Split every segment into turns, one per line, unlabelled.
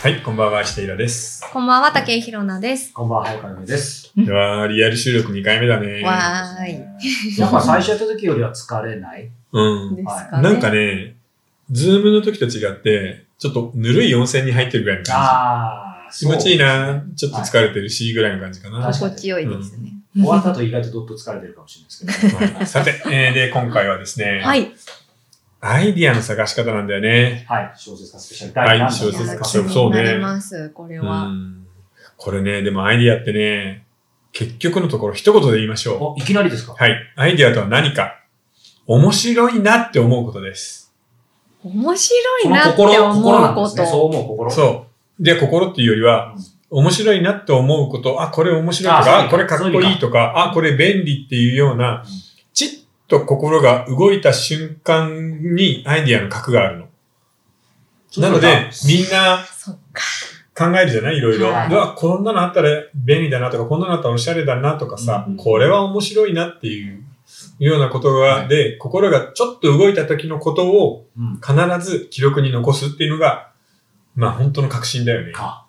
はい、こんばんは、下平です。
こんばんは、竹井ひろなです。
こんばんは、早川です。
では、リアル収録2回目だね。
わーい。
やっぱ最初やった時よりは疲れない？
うん。
ですかね。
なんかね、ズームの時と違って、ちょっとぬるい温泉に入ってるぐらいの感
ああ、
じ。気持ちいいなちょっと疲れてるし、ぐらいの感じかな。
心地よいですね。
終わった後意外とどっと疲れてるかもしれないですけど。
はいさて、えーで、今回はですね、
はい。
アイディアの探し方なんだよね。
はい、小説家スペシャル
はい小説家
気
そうそうね
になります、これ
う
は。
ん。これね、でもアイディアってね、結局のところ一言で言いましょ
お、いきなりですか？
う。はい。アイディアとは何か面白いなって思うことです。
面白いなって
心、
思
心な
うんこ
ですね。そう
と。
思う心。
そう。で、心っていうよりは、面白いなって思うこと、あ、これ面白いとか、
あ、
これかっこいいとか、あ、これ便利っていうような、ちっと心が動いた瞬間にアイディアの核があるの。なので、みんな。考えるじゃない？いろいろ。う
はい
わ、こんなのあったら便利だなとか、こんなのあったらおしゃれだなとかさ、
うん
これは面白いなっていうようなことが、
はい
で、心がちょっと動いた時のことを
うん。
必ず記録に残すっていうのが、まあ本当の確信だよね。
あ、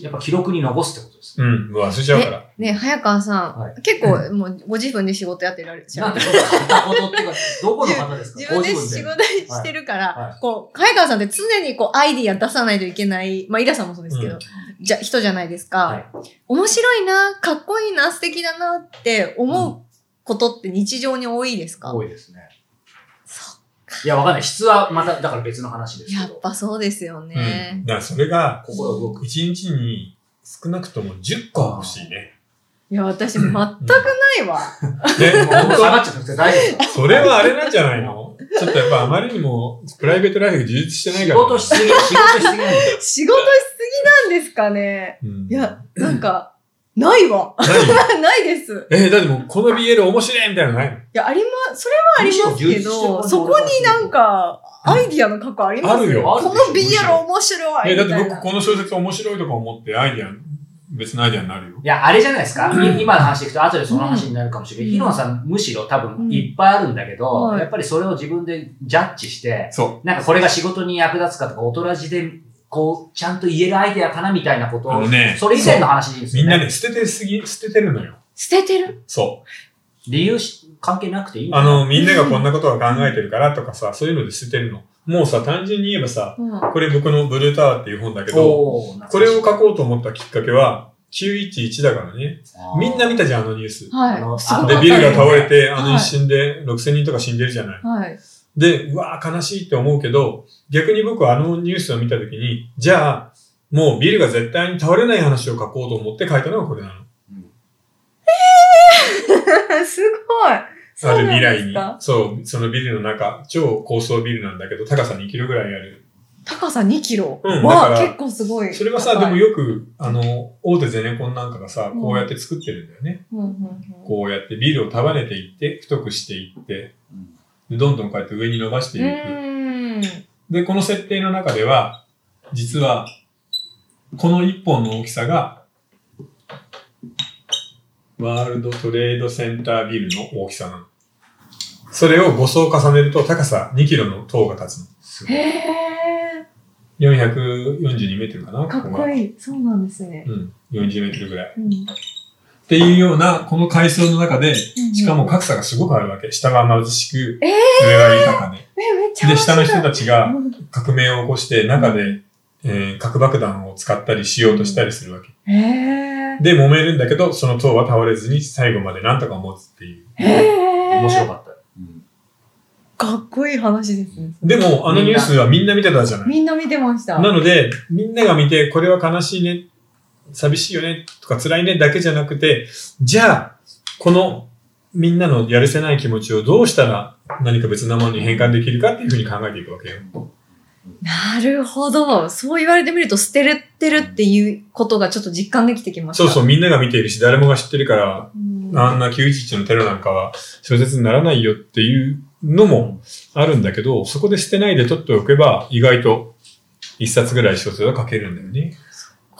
やっぱ記録に残すってことです。
うん、忘れちゃうから。
ね、早川さ
は
ん、結構もうご自分で仕事やってられるじゃん。
なんてこと片言っていうか、どこの方ですか？
自分で
ご
仕事してるか
はい
ら、こう、早川さんって常にこう、アイディア出さないといけない、まあ、イラさんもそうですけど
うん、
じゃ、人じゃないです
は
か。
い。
面白いな、かっこいいな、素敵だなって思うことって日常に多いですか？
多いですね。
そ
いや、わかんない。質はまた、だから別の話ですけど。
やっぱそうですよ
うん。
ね。
だからそれが、
心動く。
一日に少なくとも10個は欲しいね。
いや、私全くないわ。
で、
もう
本
下がっちゃってて大丈夫
それはあれなんじゃないの？ちょっとやっぱあまりにもプライベートライフが充実してない
仕
から。
事しすぎ、仕事しすぎ。
仕事しすぎなん ですかね。
うん
いや、なんか、ないわ。
何
ないです。
えーだってもうこの BL 面白いみたいなのないの？
いや、ありま、それはありますけど、そこになんか、アイディアの過去あります？
あるよ
この BL 面白い
えーだって。僕この小説面白いとか思ってアイディア、別のアイディアになるよ。
いや、あれじゃないですか。い今の話でいくと、後でその話になるかもしれない。
うん
ヒロンさん、むしろ多
うん
分いっぱいあるんだけど、
はい
やっぱりそれを自分でジャッジして、
そ
なんかこれが仕事に役立つかとか、大人じで、こう、ちゃんと言えるアイデアかなみたいなことを、
あのね
それ以前の話で。すよね。
みんなね、捨ててすぎ、捨ててるのよ。
捨ててる？
そ
理由し関係なくていい
あの、みんながこんなことを考えてるからとかさ、そういうので捨ててるの。もうさ、単純に言えばさ、
うん。
これ僕のブルータワーっていう本だけど、これを書こうと思ったきっかけは、911だからね。みんな見たじゃん、あのニュース。
あの
はい。
で、ビルが倒れて、
はい
あの一瞬で6000人とか死んでるじゃない。
はい。
で、うわー悲しいって思うけど、逆に僕はあのニュースを見たときに、じゃあ、もうビルが絶対に倒れない話を書こうと思って書いたのがこれなの。
すごい。
ある未来に。そう、そのビルの中、超高層ビルなんだけど、高さ2キロぐらいある。
高さ2キロ？
うん
わあ、
だから
結構すごい。
それはさ、でもよく、あの、大手ゼネコンなんかがさ、
うん
こうやって作ってるんだよね。
うんうんうん
こうやってビルを束ねていって、太くしていって、でどんどんこうやって上に伸ばしていく。で、この設定の中では、実は、この一本の大きさが、ワールドトレードセンタービルの大きさなの。それを5層重ねると高さ2キロの塔が立つ
すごい
へえ。
の。442メートルかな
かっこいい。そうなんですね。
うん。40メートルぐらい。
うん。
っていうような、この階層の中で、しかも格差がすごくあるわけ。下は貧しく、
えー
上は豊かで。で、下の人たちが
うん
革命を起こして、中で、えー核爆弾を使ったりしようとしたりするわけ。
へえ。
で、揉めるんだけど、その塔は倒れずに最後までなんとか持つっていう。
へえ。
面白かった。うん
かっこいい話ですね。
でも、あのニュースはみんな見てたじゃない。
みんな見てました。
なので、みんなが見て、これは悲しいね、寂しいよね、とか辛いねだけじゃなくて、じゃあ、このみんなのやるせない気持ちをどうしたら何か別なものに変換できるかっていうふうに考えていくわけよ。
なるほど。そう言われてみると、捨てれてるっていうことがちょっと実感できてきました。
そうそう、みんなが見ているし、誰もが知ってるから、
うん。
あんな911のテロなんかは小説にならないよっていうのもあるんだけど、そこで捨てないで取っておけば、意外と一冊ぐらい小説は書けるんだよね。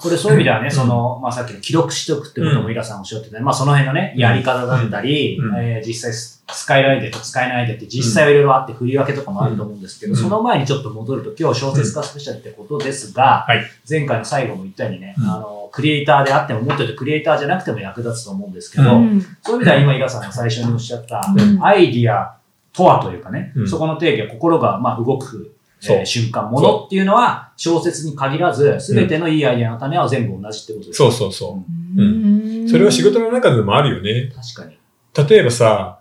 これそういう意味ではね、その、まあさっきの記録しておくってこともイラさんおっしゃってたね、まあその辺のね、やり方だったり、
うん。
えー実際ス使えるアイデアと使えないアイデアって実際はいろいろあって振り分けとかもあると思うんですけど、
うん。
その前にちょっと戻ると今日小説家スペシャルってことですが、
はい。
前回の最後も言ったようにね、
うん。
あの、クリエイターであっても、もっと言うとクリエイターじゃなくても役立つと思うんですけど、
うん。
そういう意味では今、イラさんが最初におっしゃった、
うん。
アイディアとはというかね、
うん。
そこの定義は心がまあ動く、えー瞬間、ものっていうのは小説に限らず、すべてのいいアイデアの種は全部同じってことです
そうそうそ
うん
それは仕事の中でもあるよね。
確かに。
例えばさ、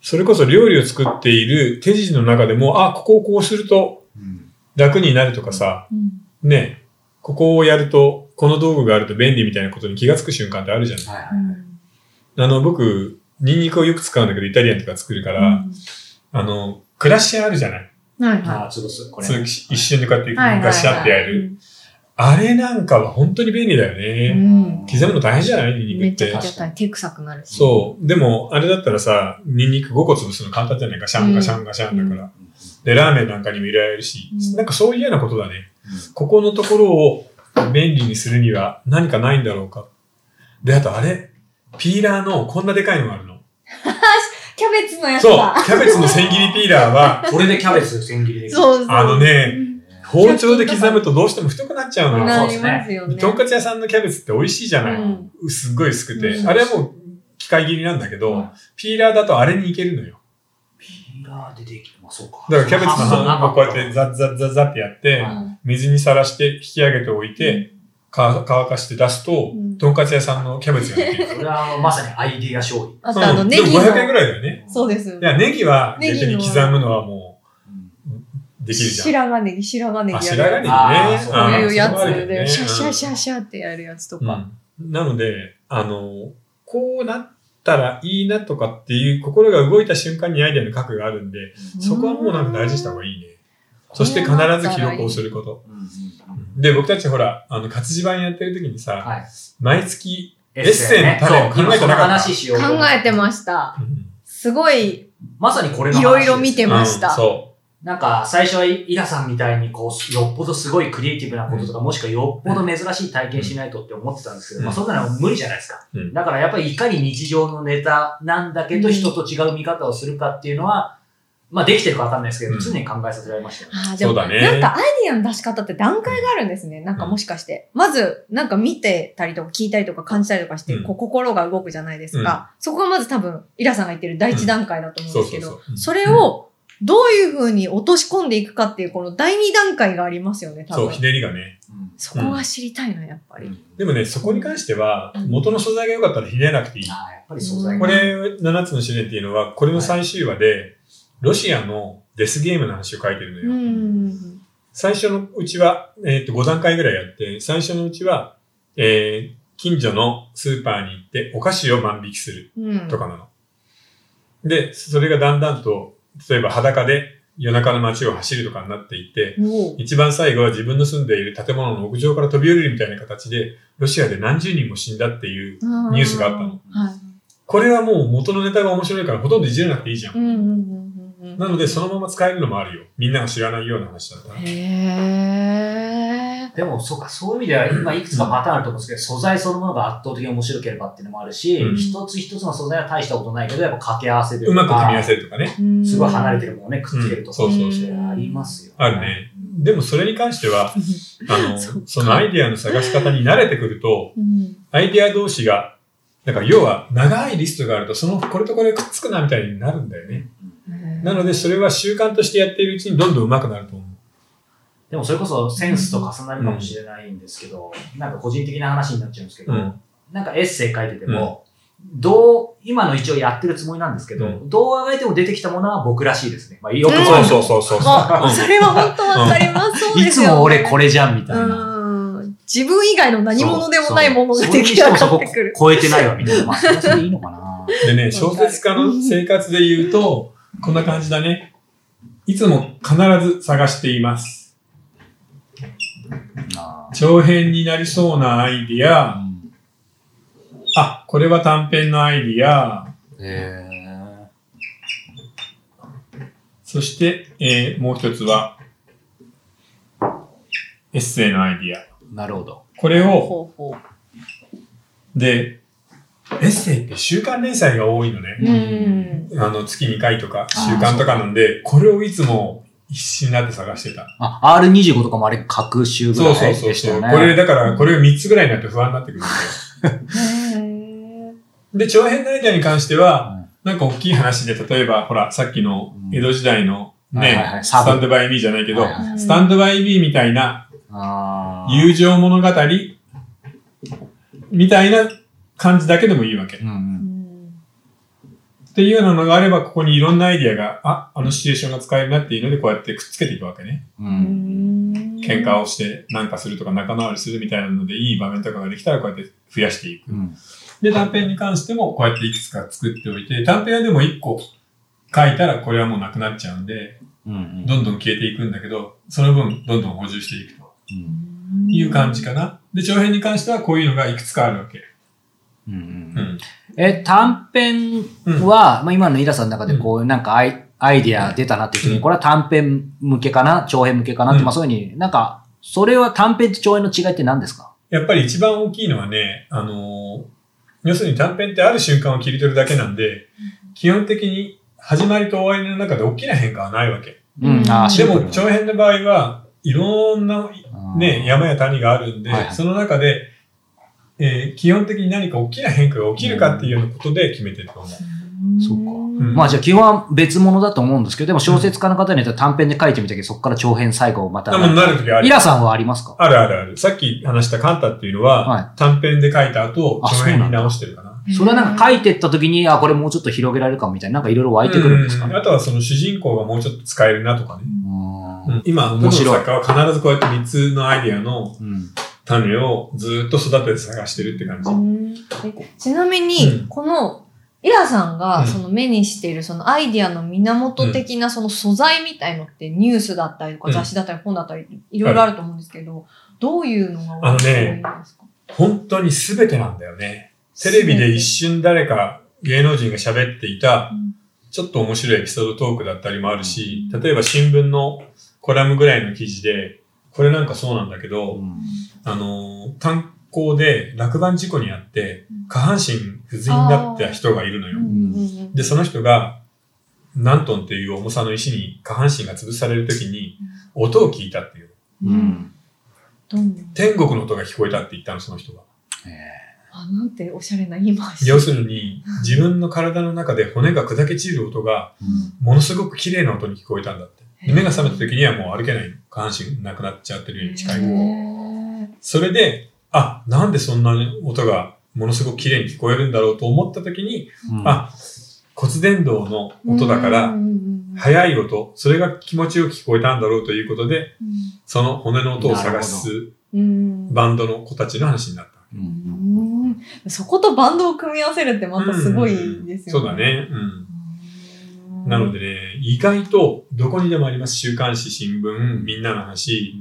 それこそ料理を作っている手筋の中でも、あ、ここをこうすると
うん
楽になるとかさ、
うん
ね、ここをやると、この道具があると便利みたいなことに気がつく瞬間ってあるじゃん。
はいはい。
あの、僕、ニンニクをよく使うんだけど、イタリアンとか作るから、あの、クラッシャーあるじゃない。
はい
あ
は
あ、潰す。これ。
そう一瞬でこうやって
い。はいはいはい。
ガシャってやる。あれなんかは本当に便利だよ
う
ね。
ん。
刻むの大変じゃない？ニン
めっ
ニクって。
ちゃくちゃ。手臭くなるし。
そう。でも、あれだったらさ、ニンニク5個潰すの簡単じゃないガシャンガシャンガシャンだから。で、ラーメンなんかにも入れられるし、
うん
なんかそういうようなことだね。ここのところを便利にするには何かないんだろうか。で、あとあれ、ピーラーのこんなでかいのがあるの。
キャベツのやつ
そう
だ。、
キャベツの千切りピーラーは、
これでキャベツ千切りできる。
そうそう。
あのね
うん
包丁で刻むとどうしても太くなっちゃうのよ。
なりますよね。
とんかつ屋さんのキャベツって美味しいじゃない、
うん
すっごい薄くて。
うん
あれはもう機械切りなんだけど、
うん
ピーラーだとあれにいけるのよ。
ピーラーでできる。まあそうか。
だからキャベツの
半
半分こうやってザッザッザッザッってやって、
うん
水にさらして引き上げておいて、か乾かして出すと、
うん
とんかつ屋さんのキャベツができる。
それはあのまさにアイディア勝利。
あとあの、
うん
ネギ
でも500円ぐ
の。
らいだよね。
そうです
い。や、ネギは逆に
ネギの
刻むのはも
う
できるじゃん。
白髪ネギ、白髪ネギ
あ、
やる
白髪ネギね。
そう
こういうやつで、シャシャシャシャってやるやつとか。
うんなので、あの、こうなったらいいなとかっていう心が動いた瞬間にアイデアの核があるんで、そこはもうなんか大事にした方がいいね。そして必ず記録をすること。で、僕たちほら、あの、活字版やってる時にさ、
はい。
毎月、
エ
ッセイの種を考えてなかった。
そう今その話しようと思
考えてました。
うん。
すごい、
まさにこれの話
いろいろ見てました。
うんそ
なんか、最初はイラさんみたいに、こう、よっぽどすごいクリエイティブなこととか、もしくはよっぽど珍しい体験しないとって思ってたんですけど、
うん。
まあ、そんなの無理じゃないですか。
うん。
だからやっぱりいかに日常のネタなんだけど、
うん。
人と違う見方をするかっていうのは、まあ、できてるかわかんないですけど、
うん
常に考えさせられましたよね。
あーでも
そうだね
なんかアイディアの出し方って段階があるんですね。なんかもしかして。まず、なんか見てたりとか聞いたりとか感じたりとかして、
うん
こう心が動くじゃないですか。そこがまず多分、イラさんが言ってる第一段階だと
う。
思うんですけど、
そ
れをどういう風に落とし込んでいくかっていう、この第二段階がありますよね、多
そう、
分。
ひねりがね。
そこが知りたいの、やっぱり。
でもね、そこに関しては
うん、
元の素材が良かったらひねらなくていい。
ああ、やっぱり素材
こ
が。
れ、7つの試練っていうのは、これの最終話で、ロシアのデスゲームの話を書いてるの
う
よ。
ん。
最初のうちは、えっ、と、5段階ぐらいやって、最初のうちは、えー、近所のスーパーに行ってお菓子を万引きする
うん。
とかなの。で、それがだんだんと、例えば裸で夜中の街を走るとかになっていって、一番最後は自分の住んでいる建物の屋上から飛び降りるみたいな形で、ロシアで何十人も死んだっていう、ニュースがあったの
はい。
これはもう元のネタが面白いからほとんどいじらなくていいじゃん
う。んうんうんうんうん。
なので、そのまま使えるのもあるよ。みんなが知らないような話だったら。
へー。
でも、そうか、そういう意味では、今いくつかパターンあると思うんですけど、素材そのものが圧倒的に面白ければっていうのもあるし、
うん
一つ一つの素材は大したことないけど、やっぱ掛け合わせで
うまく組み合わせるとかね。
すごい離れて
る。
るものをね、くっつけるとか、
うんそう
そうそう
ありますよ、
あるね。でもそれに関しては、あの、
そ
そのアイディアの探し方に慣れてくると、
うん。
アイディア同士が、なんか要は長いリストがあると、そのこれとこれくっつくなみたいになるんだよね。なのでそれは習慣としてやっているうちにどんどん上手くなると思う。
でもそれこそセンスと重なるかもしれないんですけど、なんか個人的な話になっちゃうんですけど、
うん
なんかエッセイ書いてても、どう、今の一応やってるつもりなんですけど、
うん
どうあがいても出てきたものは僕らしいですね。まあ、よく
うん
も
そうそうそうそう。
あ、それは本当わかります。
いつ。も俺これじゃんみたいな。
うん。自分以外の何者でもないものが出来上がってくる。
超えてないわみたいな。まあ、それはそれでいいのかな。
でね、小説家の生活で言うと、こんな感じだね。いつも必ず探しています。
あ
長編になりそうなアイディ
ー
ア、あ、これは短編のアイディア、
へ
そして、えーもう一つは、エッセイのアイディア。
ーなるほど。
これを、
ほうほ
で、エッセイって週刊連載が多いの
う。
ね。
うん。
あの、月2回とか、週間とかなんで、これをいつも必死になって探してた。
あ、R25 とかもあれ、各週ぐらい
そうそうそうそう。
でしたよね。
これ、だから、これが3つぐらいになって不安になってくるんで。で、長編のアイデアに関しては、
うん
なんか大きい話で、例えば、ほら、さっきの江戸時代のねスタンドバイミーじゃないけどスタンドバイミーみたいな友情物語みたいな感じだけでもいいわけ。
うんう。
うんん
っていうようなのがあれば、ここにいろんなアイディアが、あ、あのシチュエーションが使えるなっていうので、こうやってくっつけていくわけね。
う。
うんん
喧嘩をしてなんかするとか仲直りするみたいなので、いい場面とかができたらこうやって増やしていく。
うん。
で、短編に関してもこうやっていくつか作っておいて、短編はでも1個書いたらこれはもうなくなっちゃうんで、
うんうん。
どんどん消えていくんだけど、その分どんどん補充していくと
うん
いう感じかな。で、長編に関してはこういうのがいくつかあるわけ。
うんう
うん。ん。
え、短編は、まあ今のイラさんの中でこう、なんかアイアイディア出たなっていう時に、これは短編向けかな？長編向けかな？って、
うん。
まあそういうふうに、なんか、それは短編と長編の違いって何ですか？
やっぱり一番大きいのはね、あのー要するに短編ってある瞬間を切り取るだけなんで、基本的に始まりと終わりの中で大きな変化はないわけ。
うん、あ
でも長編の場合はいろんなね、山や谷があるんで、
はいはい。
その中で、えー基本的に何か大きな変化が起きるかっていうようなことで決めてると思う。
そうか
うん
まあじゃあ基本は別物だと思うんですけど、でも小説家の方によっては短編で書いてみたけど、そこから長編最後また。
でもなるときある。
イラさんはありますか？
あるあるある。さっき話したカンタっていうのは、
は
短編で書いた後、
あ
長編に直してるかな。
それはなんか書いてった時に、あ、これもうちょっと広げられるかもみたいな、なんかいろいろ湧いてくるんですかね。
うんあとはその主人公がもうちょっと使えるなとかね。
うん
うん今、
面白い
作家は必ずこうやって3つのアイディアの
うん
種をずっと育てて探してるって感じ。
ちなみに、
うん。
この、イラさん
うん。
がその目にしているそのアイディアの源的なその素材みたいのってニュースだったりとか
うん。
雑誌だったり本だったりいろいろあると思うんですけど、どういうのが多いんですか？
本当に全てなんだよね。テレビで一瞬誰か芸能人が喋っていた
うん、
ちょっと面白いエピソードトークだったりもあるし、例えば新聞のコラムぐらいの記事で、これなんかそうなんだけど、あのー、炭鉱で落盤事故にあって
うん、
下半身不随になった人がいるのよ。
うん
で、その人が、何トンっていう重さの石に下半身が潰されるときに、音を聞いたっていう。
うん。
天国の音が聞こえたって言ったの、その人が。
あ、なんておしゃれな言い回し。
要するに、自分の体の中で骨が砕け散る音が、ものすごく綺麗な音に聞こえたんだって。で目が覚めた時にはもう歩けない。下半身なくなっちゃってるように近い。それで、あ、なんでそんな音がものすごく綺麗に聞こえるんだろうと思った時に、
うん
あ、骨伝導の音だから、速い音、それが気持ちよく聞こえたんだろうということで、
うん
その骨の音を探す
うん
バンドの子たちの話になった。
そことバンドを組み合わせるってまたすごいですよね。
そうだね。なのでね、意外とどこにでもあります。週刊誌、新聞、みんなの話、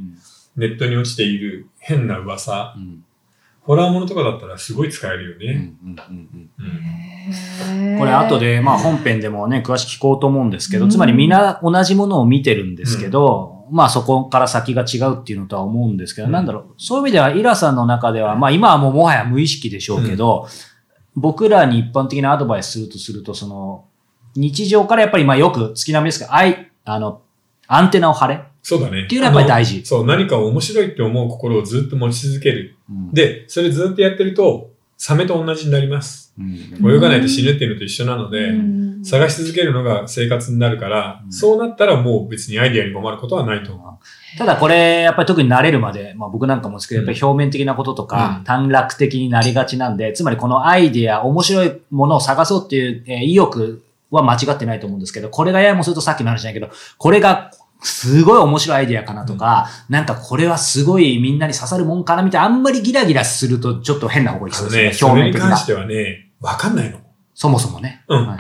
ネットに落ちている変な噂、
うん
ホラーものとかだったらすごい使えるよね。
これ後で、まあ本編でもね、詳しく聞こうと思うんですけど、
うん。
つまりみんな同じものを見てるんですけど、まあそこから先が違うっていうのとは思うんですけど、
うん。
なんだろう、そういう意味ではイラさんの中では、まあ今はもうもはや無意識でしょうけど、僕らに一般的なアドバイスするとすると、その、日常からやっぱりまあよく月並みですけど、あい、あの、アンテナを張れ。
そうだね。
っていうのはやっぱり大事
そう、何か面白いって思う心をずっと持ち続ける。
うん
で、それずっとやってると、サメと同じになります。
うん
泳がないと死ぬっていうのと一緒なので、
うん
探し続けるのが生活になるから、
うん
そうなったらもう別にアイディアに困ることはないと思う。
ただこれ、やっぱり特に慣れるまで、まあ僕なんかもですけど、やっぱり表面的なこととか、
うん
短絡的になりがちなんで、つまりこのアイデア、面白いものを探そうっていう、えー意欲は間違ってないと思うんですけど、これがややもするとさっきの話だけど、これがすごい面白いアイデアかなとか、なんかこれはすごいみんなに刺さるもんかなみたいな、あんまりギラギラするとちょっと変な方向に行き
あのね、
そうですね、表面的な。
に関してはね、わかんないの。
そもそもね。
うん
はい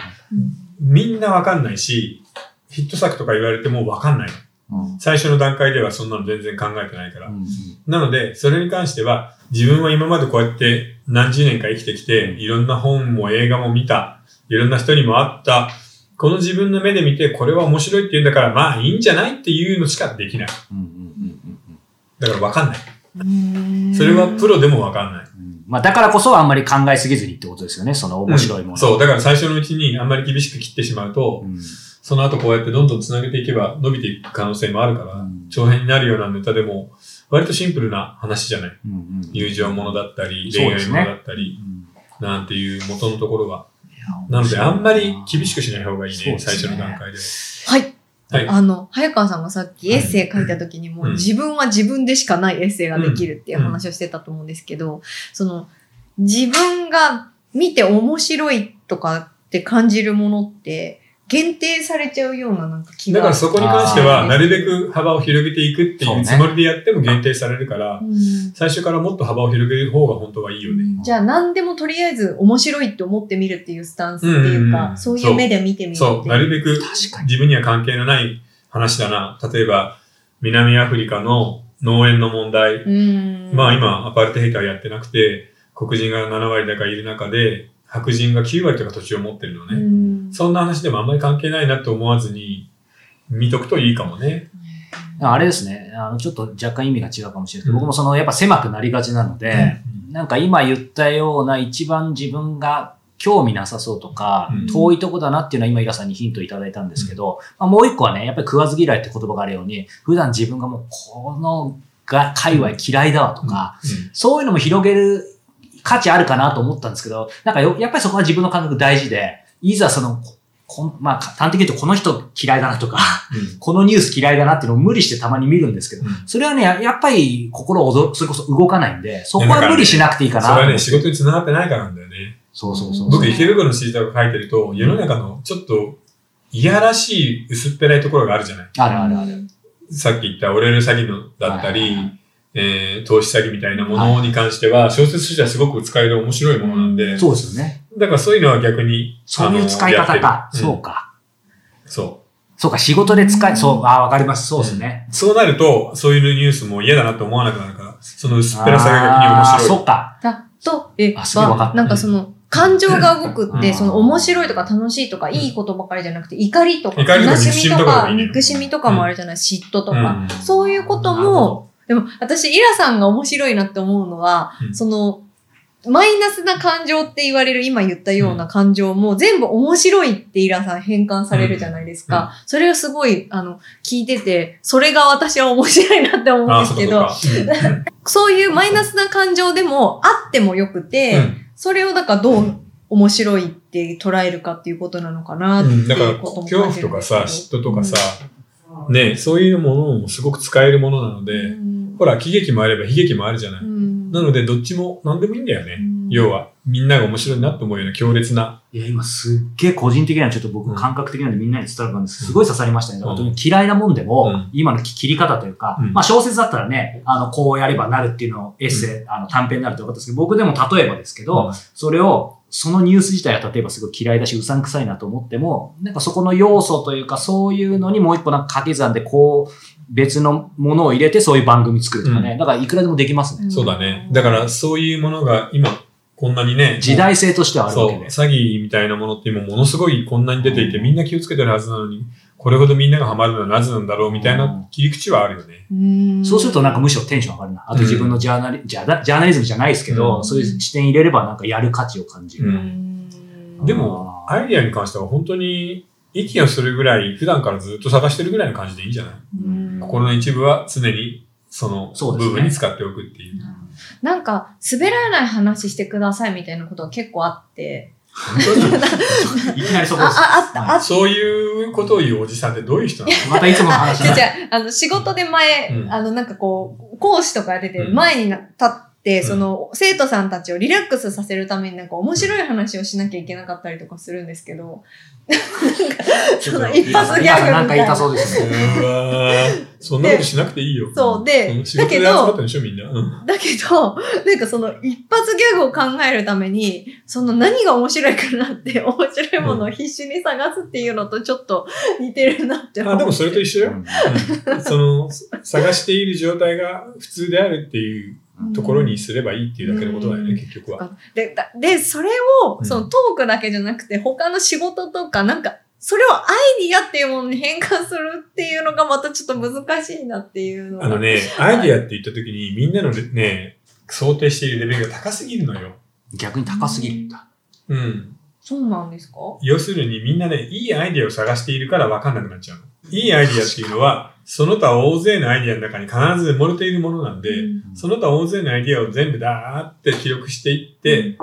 みんなわかんないし、ヒット作とか言われてもわかんないの。
うん
最初の段階ではそんなの全然考えてないから。
うん
なので、それに関しては、自分は今までこうやって何十年か生きてきて、いろんな本も映画も見た、いろんな人にも会った、この自分の目で見て、これは面白いって言うんだから、まあいいんじゃないっていうのしかできない。
うんうんうんうん
だからわかんない。
うん
それはプロでもわかんない。
うんまあだからこそあんまり考えすぎずにってことですよね。その面白いもの。
うんそう、だから最初のうちにあんまり厳しく切ってしまうと、
うん
その後こうやってどんどん繋げていけば伸びていく可能性もあるから、
うん
長編になるようなネタでも、割とシンプルな話じゃない。
うんうん
友情ものだったり、恋愛ものだったり、
うん
なんていう元のところは。なので、あんまり厳しくしない方がいいね、
ね。
最初の段階で。
は。い。
はい。
あの、早川さんがさっきエッセイ書いた時にも、
うん。
自分は自分でしかないエッセイができるっていう話をしてたと思うんですけど、その、自分が見て面白いとかって感じるものって、限定されちゃうようななんか気が。
だからそこに関しては、なるべく幅を広げていくって
そうね
いうつもりでやっても限定されるから、
うん
最初からもっと幅を広げる方が本当はいいよね。
じゃあ何でもとりあえず面白いって思ってみるっていうスタンスっていうか、
うんうんうん
そういう目で見てみるっていう。
そう、なるべく。自分には関係のない話だな。例えば、南アフリカの農園の問題。
うん。
まあ今、アパルトヘイトはやってなくて、黒人が7割だかいる中で、白人が9割とか土地を持ってるの
う
ね。
ん、
そんな話でもあんまり関係ないなと思わずに、見とくといいかもね。
あれですね。あの、ちょっと若干意味が違うかもしれないですけど、僕もその、やっぱ狭くなりがちなので、なんか今言ったような一番自分が興味なさそうとか、
うん。
遠いとこだなっていうのは今イラさんにヒントいただいたんですけど、まあ、もう一個はね、やっぱり食わず嫌いって言葉があるように、普段自分がもうこのが界隈嫌いだわとか、そういうのも広げる価値あるかなと思ったんですけど、なんかよやっぱりそこは自分の感覚大事で、いざその、こまあ、端的に言うとこの人嫌いだなとか、
うん
このニュース嫌いだなっていうのを無理してたまに見るんですけど、
うん
それはね、ややっぱり心をどそれこそ動かないんで、そこは無理しなくていいかな
それはね、仕事に繋がってないからなんだよね。
そうそうそう。
僕、池袋のシートが書いてると、世の中のちょっと、いやらしい薄っぺらいところがあるじゃない。
あるあるある。
さっき言ったオレル詐欺のだったり、
はいはいはい
えー投資詐欺みたいなものに関しては、小説としてはすごく使える面白いものなんで、
そうですよね。
だからそういうのは逆に、
そういう使い方か。
あのやってる
そうか。
そ
そうか、仕事で使い、そう、ああ、わかります。そうですね。
う。そうなると、そういうニュースも嫌だなと思わなくなるから、その薄っぺらさが逆に面白い。
そうか。
だと、え
あすげえわかった
なんかその、感情が動くって、
うん
その面白いとか楽しいとか、いいことばかりじゃなくて、怒りとか、悲しみとか、
憎
憎しみとかもあるじゃない、嫉妬とか。
うん
そういうことも、でも私、イラさんが面白いなって思うのは、
うん。
その、マイナスな感情って言われる今言ったような感情も全部面白いってイラさん変換されるじゃないですか。
うん。うん
それをすごい、あの、聞いてて、それが私は面白いなって思うんですけど、
そう
いうマイナスな感情でもあってもよくて、
うん。
それをだからどう面白いって捉えるかっていうことなのかなって
うんだから、恐怖とかさ、嫉妬とかさ、ね、そういうものもすごく使えるものなので、
うん
ほら、喜劇もあれば悲劇もあるじゃない。
うん
なので、どっちも何でもいいんだよね。
うん
要は、みんなが面白いなと思うような強烈な。
いや、今すっげえ個人的なちょっと僕
うん
感覚的なんでみんなに伝わる感じです。すごい刺さりましたね。
うん
本当に嫌いなもんでも、
うん
今の切り方というか、
うん
まあ小説だったらね、あの、こうやればなるっていうのをエッセイ、あの短編になると分かったんですけど、僕でも例えばですけど、
うん
それを、そのニュース自体は例えばすごい嫌いだし、うさんくさいなと思っても、なんかそこの要素というか、そういうのにもう一個なんか掛け算でこう、別のものを入れてそういう番組作るとかね。
う
だからいくらでもできますね。
そうだね。だから、そういうものが今、こんなにね、
時代性としてはあるわけで。
詐欺みたいなものって今ものすごいこんなに出ていて、みんな気をつけてるはずなのに、これほどみんながハマるのはなぜなんだろうみたいな切り口はあるよね。
うん
そうするとなんかむしろテンション上がるな。あと自分のジャーナリ、ジャーナジャーナリズムじゃないですけど、
うん
そういう視点入れればなんかやる価値を感じ
う
る。
ん
でも、アイディアに関しては本当に息をするぐらい、普段からずっと探してるぐらいの感じでいいんじゃない？
うん。
心の一部は常にその部分に使っておくっていう。
なんか、滑らない話してくださいみたいなことが結構あって、
いきなりそこ
あ、
です。
あ、あった、あっ
そういうことを言うおじさんってどういう人なの？
またいつもの話
じゃ
だ。
あ、あの、仕事で前、
うん。
あの、なんかこう、講師とかやって前にな立って、
うん
その、生徒さんたちをリラックスさせるためになんか面白い話をしなきゃいけなかったりとかするんですけど、なんか、その一発ギャグみたいな。
なんか言いたそうですね。
うわーそんなことしなくていいよ。
そうで
ん仕事で集まったんでしょみんな。うん
だけど、なんかその一発ギャグを考えるために、その何が面白いかなって、面白いものを必死に探すっていうのとちょっと似てるなって思う。
あ、でもそれと一緒よ。その、探している状態が普通であるっていうところにすればいいっていうだけのことだよね、
うん
結局は。
で、だで、それを、
うん
そのトークだけじゃなくて、他の仕事とか、なんか、それをアイディアっていうものに変換するっていうのがまたちょっと難しいなっていうのが
あのね、アイディアって言った時にみんなのね、想定しているレベルが高すぎるのよ。
逆に高すぎるんだ。
うん。
そうなんですか？
要するにみんなね、いいアイディアを探しているから分かんなくなっちゃうの。いいアイディアっていうのは、その他大勢のアイディアの中に必ず漏れているものなんで、
うん。
その他大勢のアイディアを全部ダーって記録していって、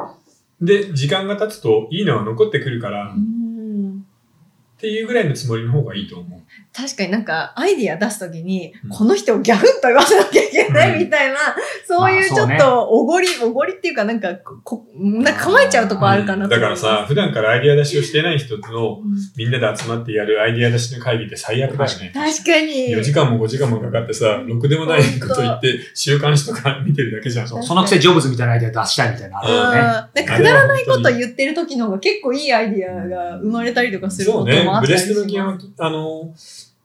で、時間が経つといいのは残ってくるから、っ
うん。
ていうぐらいのつもりの方がいいと思う。
確かになんかアイディア出すときに、
うん
この人をギャフンと言わせなきゃいけな
うん
いみたいな、そういうちょっとおごり、おごりっていうかなんかこ、なんか構えちゃうとこあるかなと
だからさ、普段からアイディア出しをしてない人の
うん
みんなで集まってやるアイディア出しの会議って最悪だよね。
確かに。
4時間も5時間もかかってさ、ろくでもないこと言って、週刊誌とか見てるだけじゃん。
そうそのくせジョブズみたいなアイデア出したいみたいなのあね。
くだらないこと言ってる時の方が結構いいアイディアが生まれたりとかする
そうね
こともあっ。たりし
ブレストの基
ます。
本、あの、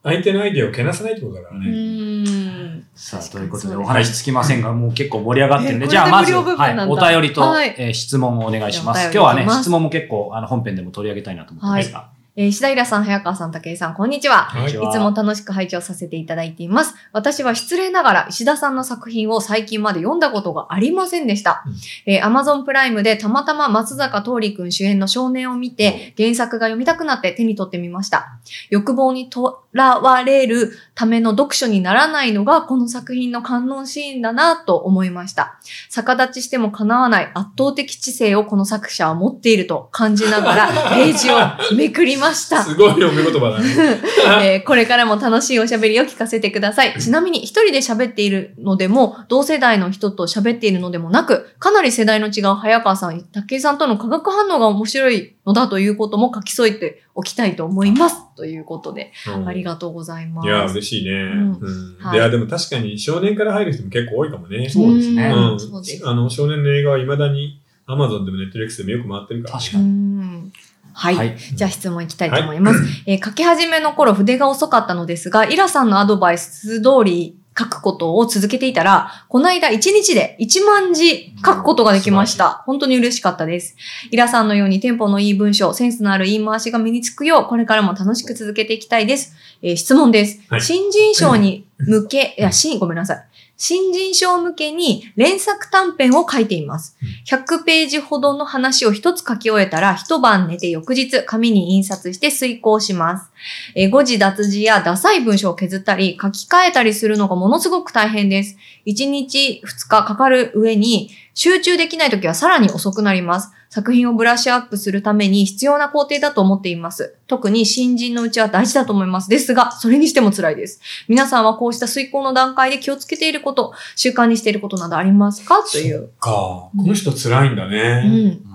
相手のアイディアをけなさないってことだから
う
ね。
ん。
さあ、ということでお話つきませんが、もう結構盛り上がってるんで、
え
じゃあまず、はい、お便りと、
はい
えー質問をお願いします。今日はね質問も結構、あの、本編でも取り上げたいなと思ってますが。
えー、石平さん、早川さん、武井さん、こんにちは。
はい
つも楽しく拝聴させていただいています。私は失礼ながら石田さんの作品を最近まで読んだことがありませんでした。えー、Amazon プライムでたまたま松坂桃李くん主演の少年を見て、原作が読みたくなって手に取ってみました。欲望にとらわれるための読書にならないのがこの作品の観音シーンだなと思いました。逆立ちしても叶わない圧倒的知性をこの作者は持っていると感じながら ページをめくりました。
すごい読み言葉だね。
えーこれからも楽しいおしゃべりを聞かせてください。ちなみに一人で喋っているのでも、同世代の人と喋っているのでもなく、かなり世代の違う早川さん、武井さんとの化学反応が面白いのだということも書き添えておきたいと思います。ということで、
うん
ありがとうございます。
いや、嬉しいね。
ん
うん
はい
いや、でも確かに少年から入る人も結構多いかもね。
そうですね
ん
うん
そうです。
あの、少年の映画は未だに Amazon でも Netflix でもよく回ってるから、ね。
確か
う
に。
んはい。
はい。
じゃあ質問いきたいと思います。えー書き始めの頃筆が遅かったのですが、イラさんのアドバイス通り書くことを続けていたら、この間1日で1万字書くことができました。本当に嬉しかったです。イラさんのようにテンポのいい文章、センスのある言い回しが身につくよう、これからも楽しく続けていきたいです。えー質問です。
はい
新人賞に向け、いや、新、ごめんなさい。新人賞向けに連作短編を書いています。100ページほどの話を一つ書き終えたら、一晩寝て翌日、紙に印刷して遂行します。えー誤字脱字やダサい文章を削ったり、書き換えたりするのがものすごく大変です。1日2日かかる上に、集中できないときはさらに遅くなります。作品をブラッシュアップするために必要な工程だと思っています。特に新人のうちは大事だと思います。ですが、それにしても辛いです。皆さんはこうした遂行の段階で気をつけていること、習慣にしていることなどありますか？という。
か。この人辛いんだ
う
ね。
ん。
うん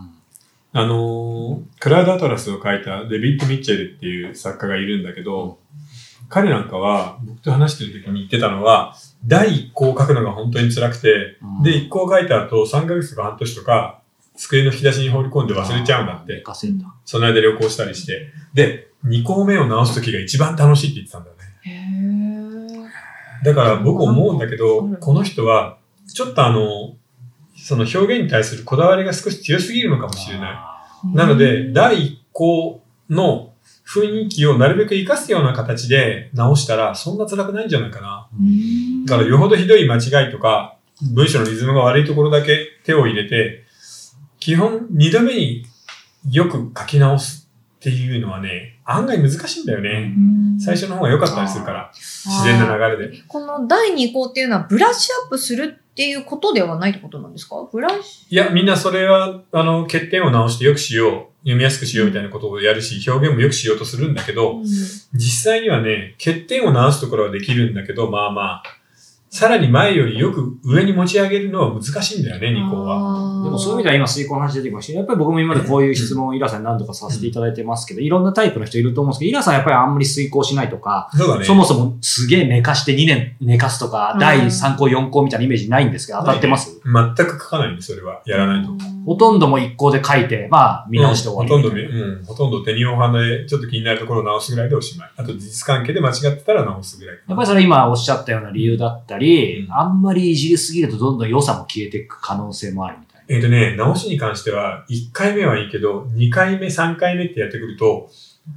あのー、クラウドアトラスを書いたデビッド・ミッチェルっていう作家がいるんだけど、彼なんかは、僕と話してる時に言ってたのは、第一項を書くのが本当に辛くて、
うん
で、一項書いた後、3ヶ月とか半年とか、机の引き出しに放り込んで忘れちゃうんだって。その間旅行したりして。で、2項目を直す時が一番楽しいって言ってたんだよね。
へ
だから僕思うんだけど
うん、
この人は、ちょっとあの、その表現に対するこだわりが少し強すぎるのかもしれない。
ー
なので、第一項の雰囲気をなるべく活かすような形で直したら、そんな辛くないんじゃないかな。
うん
だからよほどひどい間違いとか、文章のリズムが悪いところだけ手を入れて、基本二度目によく書き直すっていうのはね、案外難しいんだよね。最初の方が良かったりするから、自然な流れで。
この第2項っていうのはブラッシュアップするっていうことではないってことなんですか？ブラッシ
いや、みんなそれは、あの、欠点を直してよくしよう、読みやすくしようみたいなことをやるし、表現もよくしようとするんだけど、
ュ、
実際にはね、欠点を直すところはできるんだけど、まあまあ、さらに前よりよく上に持ち上げるのは難しいんだよね、ニコは。
は
でもそういう意味では今、水耕の話出てきましたけどやっぱり僕も今までこういう質問をイラさんに何度かさせていただいてますけど、いろんなタイプの人いると思うんですけど、イラさんやっぱりあんまり遂行しないとか、
そうだね。
そもそもすげえ寝かして2年寝かすとか、
うん
第3項4項みたいなイメージないんですけど、当たってます？
全く書かないんで、それは。やらないと。
ほとんども1項で書いて、まあ見直して終わり
うんほとんどね、うん、ほとんど手にお花で、ちょっと気になるところを直すぐらいでおしまい。あと、事実関係で間違ってたら直すぐらい。
やっぱりそれ今おっしゃったような理由だったり、
うん
あんまりいじりすぎるとどんどん良さも消えていく可能性もあるみたいな。
えっ、とね、直しに関しては、1回目はいいけど、2回目、3回目ってやってくると、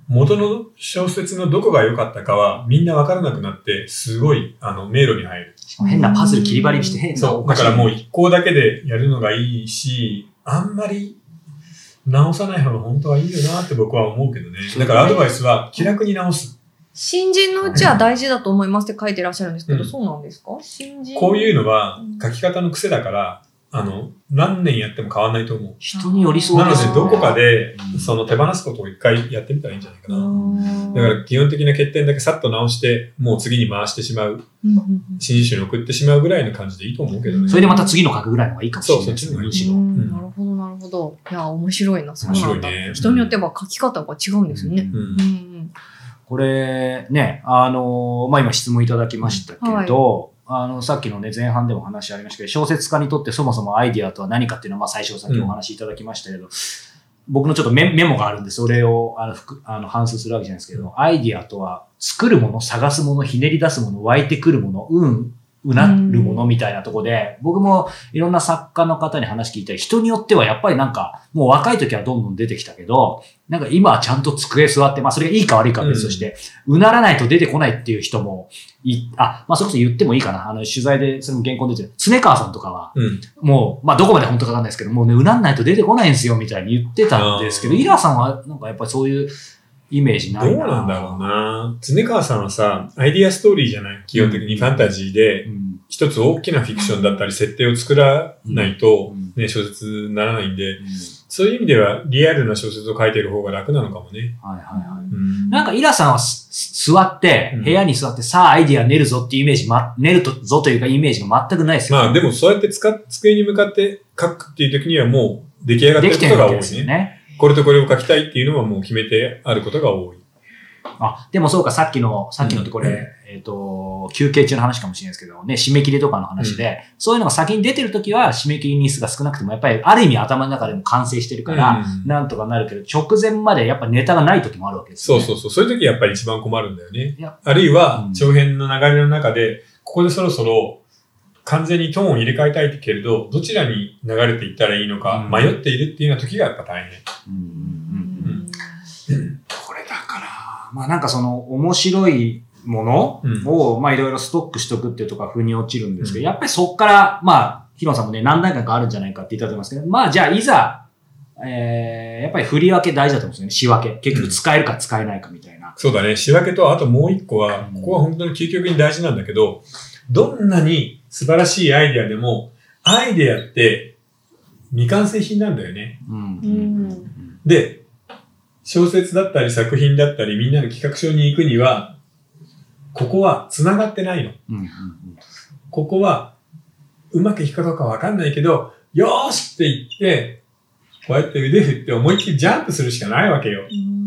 元の小説のどこが良かったかはみんなわからなくなって、すごい、あの、迷路に入る。
変なパズル切り張りにして変な
そう。だからもう一校だけでやるのがいいし、あんまり直さない方が本当はいいよなって僕は思うけどね。だからアドバイスは気楽に直す。
新人のうちは大事だと思いますって書いてらっしゃるんですけど、
うん
そうなんですか？新人？
こういうのは
うん
書き方の癖だから、あの、何年やっても変わんないと思う。
人によりそう
なの
で
どこかで
うん
その手放すことを一回やってみたらいいんじゃないか
う
な。
ん
だから基本的な欠点だけさっと直して、もう次に回してしまう、新人賞に送ってしまうぐらいの感じでいいと思うけどね。
それでまた次の書くぐらいの方がいいかもしれない。
そうそっちの方がいい
むしろ。
うんなるほど、なるほど。いや、面白いな。そうなんだ。
面白いね
人によっては書き方が違うんですよね。
うん
うん
うんうん
これね、あのまあ、今質問いただきましたけど、あの、さっきのね、前半でも話ありましたけど、小説家にとってそもそもアイディアとは何かっていうのは、まあ、最初さっきお話しいただきましたけど、僕のちょっとメメモがあるんで、それを、あの、ふくあの、反数するわけじゃないですけど、アイディアとは、作るもの、探すもの、ひねり出すもの、湧いてくるもの、うん、うなるものみたいなとこで、僕もいろんな作家の方に話聞いたり、人によってはやっぱりなんか、もう若い時はどんどん出てきたけど、なんか今はちゃんと机座って、まあそれがいいか悪いかは別として、うならないと出てこないっていう人もい、あ、まあそれこそ言ってもいいかな。あの、取材で、それも原稿出てる。常川さんとかは、
うん。
もう、まあどこまで本当かわかんないですけど、もうね、うなんないと出てこないんですよ、みたいに言ってたんですけど、イラさんはなんかやっぱりそういうイメージな
ど
いうな。
なんだろうな常川さんはさ、アイディアストーリーじゃない？基本的にファンタジーで、
うん。
一つ大きなフィクションだったり、設定を作らないと
うん、
ね、小説にならないんで、
うん
そういう意味では、リアルな小説を書いてる方が楽なのかもね。
はいはいはい。
うん。
なんかイラさんは座って
うん、
部屋に座って、さあアイディア練るぞっていうイメージ、ま、練るとぞというかイメージが全くないですよ。
まあでもそうやって使っ机に向かって書くっていう時にはもう出来上がってることが多い
ですよ
ね。
ね。
これとこれを書きたいっていうのはもう決めてあることが多い。
あ、でもそうか、さっきの、さっきのってこれ、
うん
えっ、と、休憩中の話かもしれないですけど、ね、締め切りとかの話で、そういうのが先に出てるときは、締め切り日数が少なくても、やっぱり、ある意味頭の中でも完成してるから、
うん
なんとかなるけど、直前までやっぱネタがない時もあるわけですよ、ね。
そうそうそう。そういう時やっぱり一番困るんだよね。あるいは
うん、
長編の流れの中で、ここでそろそろ完全にトーンを入れ替えたいけれど、どちらに流れていったらいいのか
うん。
迷っているっていうような時がやっぱ大変。
うん。うん。うん。
うん。
これだから、まあなん。かその面白いもの
うん。
を、まあいろいろストックしとくっていうところが腑に落ちるん。ですけど、
うん。
やっぱりそっから、まあ、ヒロさん。もね、何段階かあるん。じゃないかって言ったと思いますけど、まあじゃあいざ、えー、やっぱり振り分け大事だと思うん。ですよね。仕分け。結局使えるか使えないかみたいな。
そうだね。仕分けと、あともう一個は
うん、
ここは本当に究極に大事なん。だけど、どん。なに素晴らしいアイデアでも、アイデアって未完成品なんだよね。
うん。
うん
で、小説だったり作品だったりみんなの企画書に行くには、ここは繋がってないの。ここはうまくいくかどうかわかんないけど、よーしって言って、こうやって腕振って思いっきりジャンプするしかないわけよ。
うん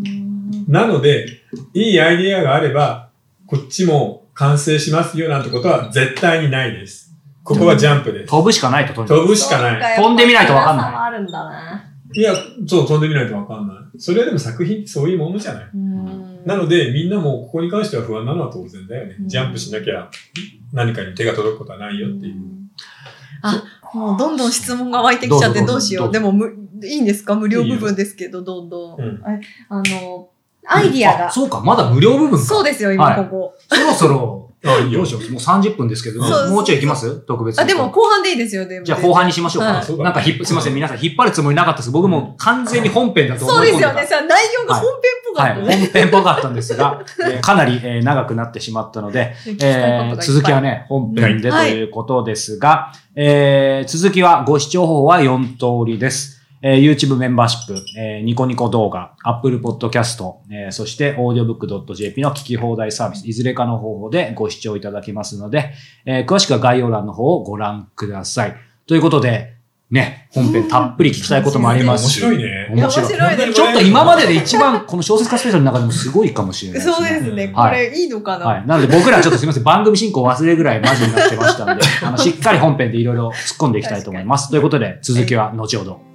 なので、いいアイデアがあれば、こっちも完成しますよなんてことは絶対にないです。ここはジャンプです。
飛ぶしかないと、
飛ぶしかない。
飛んでみないとわかんない
あるんだな。
いや、そう、飛んでみないとわかんない。それはでも作品ってそういうものじゃない。
うん
なので、みんなもここに関しては不安なのは当然だよね
う。ん
ジャンプしなきゃ何かに手が届くことはないよっていう。
あ、もうどんどん質問が湧いてきちゃって
どう
しよう。でもむ、いいんですか？無料部分ですけど、どんどん。
うん
ああの、アイディアが。
あそうか、まだ無料部分か。
そうですよ、今
はい
ここ。
そろそろ、どう。しよう。もう30分ですけど、もうちょい行きます？特別に
あ、でも後半でいいですよ、でも。
じゃあ後半にしましょうか。なんかすいません、皆さん引っ張るつもりなかったです。僕も完全に本編だと思
そう
で
すよね。さ、内容が本編っぽか
はい、
ったね。
本編っぽかったんですが、えーかなり、えー長くなってしまったので、続きはね、本編でと
はい
いうことですが、えー続きはご視聴方法は4通りです。えー YouTube メンバーシップ、えーニコニコ動画、Apple Podcast、えーそして audiobook.jp の聞き放題サービス、いずれかの方法でご視聴いただけますので、えー詳しくは概要欄の方をご覧ください。ということで、ね、本編たっぷり聞きたいこともありますし。
面白いね。
面白い。
面白いです
ちょっと今までで一番、この小説家スペシャルの中でもすごいかもしれないですね。
そうですね。
うん
これいいのかな、
はい。なので僕らちょっとすみません、番組進行忘れるぐらいマジになってましたんで、あの、しっかり本編でいろいろ突っ込んでいきたいと思います。ということで、続きは後ほど。